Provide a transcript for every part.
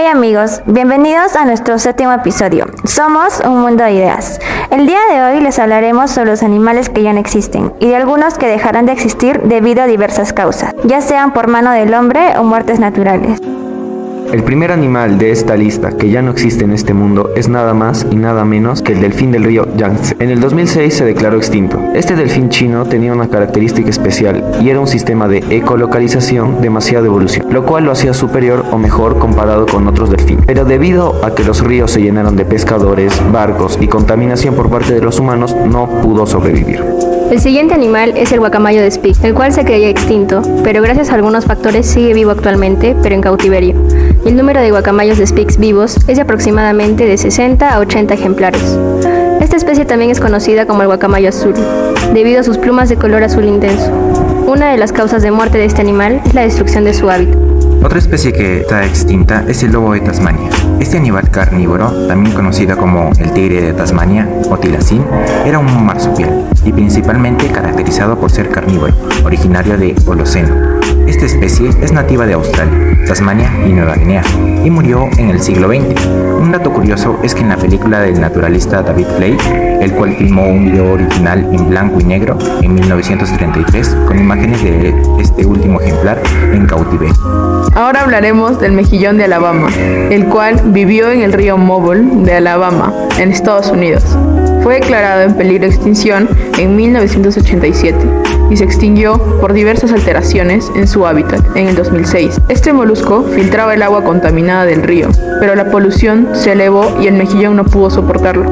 Hey amigos, bienvenidos a nuestro séptimo episodio. Somos un mundo de ideas. El día de hoy les hablaremos sobre los animales que ya no existen y de algunos que dejarán de existir debido a diversas causas, ya sean por mano del hombre o muertes naturales. El primer animal de esta lista que ya no existe en este mundo es nada más y nada menos que el delfín del río Yangtze. En el 2006 se declaró extinto. Este delfín chino tenía una característica especial y era un sistema de ecolocalización demasiado evolución, lo cual lo hacía superior o mejor comparado con otros delfines. Pero debido a que los ríos se llenaron de pescadores, barcos y contaminación por parte de los humanos, no pudo sobrevivir. El siguiente animal es el guacamayo de Spix, el cual se creía extinto, pero gracias a algunos factores sigue vivo actualmente, pero en cautiverio. El número de guacamayos de Spix vivos es de aproximadamente de 60 a 80 ejemplares. Esta especie también es conocida como el guacamayo azul, debido a sus plumas de color azul intenso. Una de las causas de muerte de este animal es la destrucción de su hábitat. Otra especie que está extinta es el lobo de Tasmania. Este animal carnívoro, también conocido como el tigre de Tasmania o tilacín, era un marsupial y principalmente caracterizado por ser carnívoro, originario de Holoceno. Esta especie es nativa de Australia, Tasmania y Nueva Guinea y murió en el siglo XX. Un dato curioso es que en la película del naturalista David Flake, el cual filmó un video original en blanco y negro en 1933 con imágenes de este último ejemplar en cautiverio. Ahora hablaremos del mejillón de Alabama, el cual vivió en el río Mobile de Alabama, en Estados Unidos. Fue declarado en peligro de extinción en 1987 y se extinguió por diversas alteraciones en su hábitat en el 2006. Este molusco filtraba el agua contaminada del río, pero la polución se elevó y el mejillón no pudo soportarlo.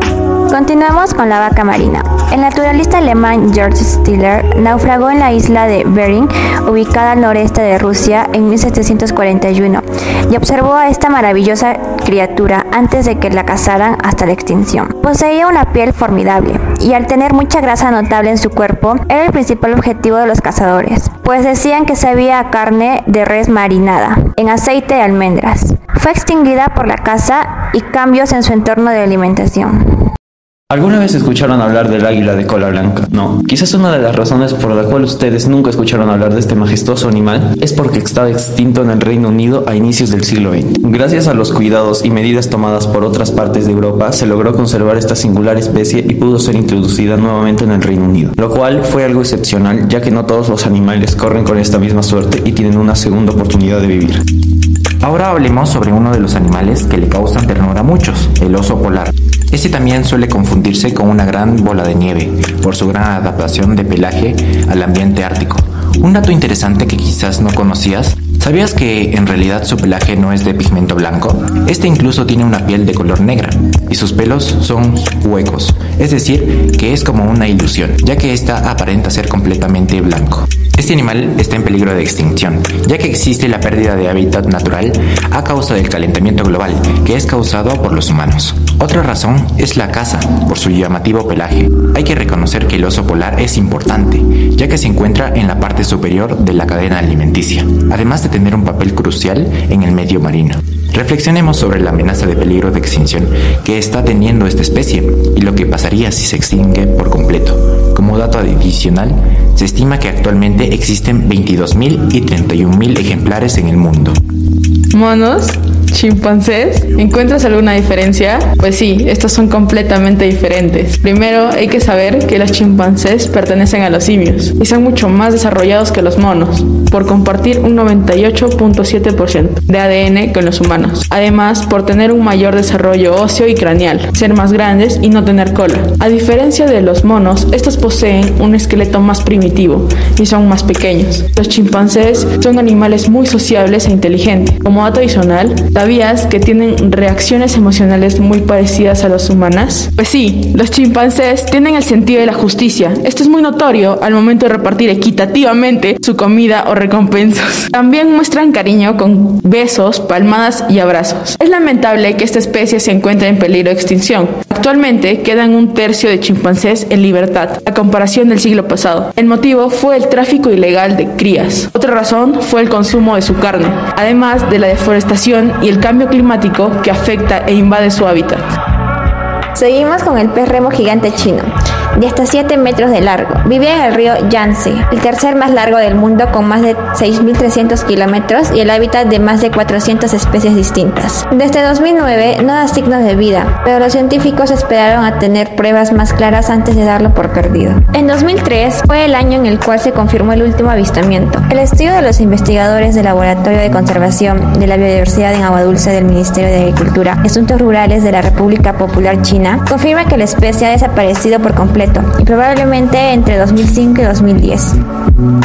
Continuamos con la vaca marina. El naturalista alemán George Stiller naufragó en la isla de Bering, ubicada al noreste de Rusia, en 1741, y observó a esta maravillosa criatura antes de que la cazaran hasta la extinción. Poseía una piel formidable, y al tener mucha grasa notable en su cuerpo, era el principal objetivo de los cazadores, pues decían que sabía carne de res marinada, en aceite de almendras. Fue extinguida por la caza y cambios en su entorno de alimentación. ¿Alguna vez escucharon hablar del águila de cola blanca? No. Quizás una de las razones por la cual ustedes nunca escucharon hablar de este majestuoso animal es porque estaba extinto en el Reino Unido a inicios del siglo XX. Gracias a los cuidados y medidas tomadas por otras partes de Europa, se logró conservar esta singular especie y pudo ser introducida nuevamente en el Reino Unido, lo cual fue algo excepcional ya que no todos los animales corren con esta misma suerte y tienen una segunda oportunidad de vivir. Ahora hablemos sobre uno de los animales que le causan ternura a muchos, el oso polar. Este también suele confundirse con una gran bola de nieve por su gran adaptación de pelaje al ambiente ártico. Un dato interesante que quizás no conocías, ¿sabías que en realidad su pelaje no es de pigmento blanco? Este incluso tiene una piel de color negra y sus pelos son huecos, es decir, que es como una ilusión, ya que ésta aparenta ser completamente blanco. Este animal está en peligro de extinción, ya que existe la pérdida de hábitat natural a causa del calentamiento global, que es causado por los humanos. Otra razón es la caza, por su llamativo pelaje. Hay que reconocer que el oso polar es importante, ya que se encuentra en la parte superior de la cadena alimenticia, además de tener un papel crucial en el medio marino. Reflexionemos sobre la amenaza de peligro de extinción que está teniendo esta especie y lo que pasaría si se extingue por completo. Como dato adicional, se estima que actualmente existen 22.000 y 31.000 ejemplares en el mundo. ¿Monos? Chimpancés. ¿Encuentras alguna diferencia? Pues sí, estos son completamente diferentes. Primero, hay que saber que los chimpancés pertenecen a los simios y son mucho más desarrollados que los monos, por compartir un 98.7% de ADN con los humanos. Además, por tener un mayor desarrollo óseo y craneal, ser más grandes y no tener cola. A diferencia de los monos, estos poseen un esqueleto más primitivo y son más pequeños. Los chimpancés son animales muy sociables e inteligentes. Como dato adicional, ¿Sabías que tienen reacciones emocionales muy parecidas a las humanas? Pues sí, los chimpancés tienen el sentido de la justicia. Esto es muy notorio al momento de repartir equitativamente su comida o recompensas. También muestran cariño con besos, palmadas y abrazos. Es lamentable que esta especie se encuentre en peligro de extinción. Actualmente quedan un tercio de chimpancés en libertad, a comparación del siglo pasado. El motivo fue el tráfico ilegal de crías. Otra razón fue el consumo de su carne, además de la deforestación y el cambio climático que afecta e invade su hábitat. Seguimos con el pez remo gigante chino. De hasta 7 metros de largo. Vive en el río Yangtze, el tercer más largo del mundo con más de 6.300 kilómetros y el hábitat de más de 400 especies distintas. Desde 2009 no da signos de vida, pero los científicos esperaron a tener pruebas más claras antes de darlo por perdido. En 2003 fue el año en el cual se confirmó el último avistamiento. El estudio de los investigadores del Laboratorio de Conservación de la Biodiversidad en Agua Dulce del Ministerio de Agricultura y Asuntos Rurales de la República Popular China confirma que la especie ha desaparecido por completo y probablemente entre 2005 y 2010.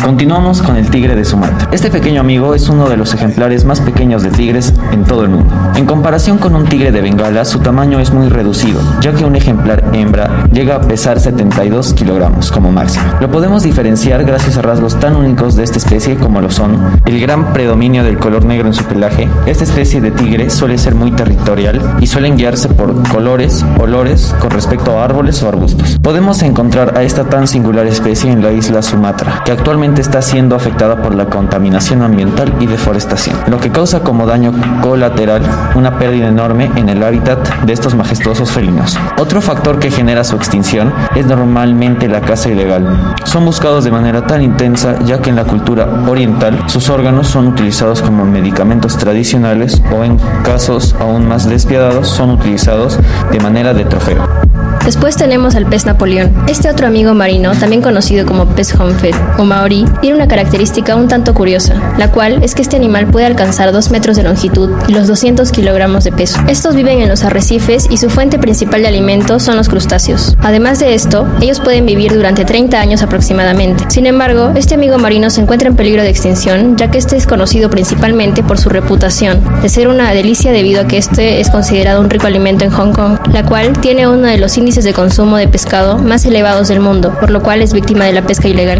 Continuamos con el tigre de Sumatra. Este pequeño amigo es uno de los ejemplares más pequeños de tigres en todo el mundo. En comparación con un tigre de Bengala, su tamaño es muy reducido, ya que un ejemplar hembra llega a pesar 72 kilogramos como máximo. Lo podemos diferenciar gracias a rasgos tan únicos de esta especie como lo son el gran predominio del color negro en su pelaje. Esta especie de tigre suele ser muy territorial y suelen guiarse por colores, olores con respecto a árboles o arbustos. Podemos encontrar a esta tan singular especie en la isla Sumatra, que actualmente está siendo afectada por la contaminación ambiental y deforestación, lo que causa como daño colateral una pérdida enorme en el hábitat de estos majestuosos felinos. Otro factor que genera su extinción es normalmente la caza ilegal. Son buscados de manera tan intensa ya que en la cultura oriental sus órganos son utilizados como medicamentos tradicionales o en casos aún más despiadados son utilizados de manera de trofeo. Después tenemos al pez Napoleón. Este otro amigo marino, también conocido como pez Humfed o maori, tiene una característica un tanto curiosa, la cual es que este animal puede alcanzar 2 metros de longitud y los 200 kilogramos de peso. Estos viven en los arrecifes y su fuente principal de alimento son los crustáceos. Además de esto, ellos pueden vivir durante 30 años aproximadamente. Sin embargo, este amigo marino se encuentra en peligro de extinción, ya que este es conocido principalmente por su reputación de ser una delicia debido a que este es considerado un rico alimento en Hong Kong, la cual tiene uno de los índices de consumo de pescado más elevados del mundo, por lo cual es víctima de la pesca ilegal.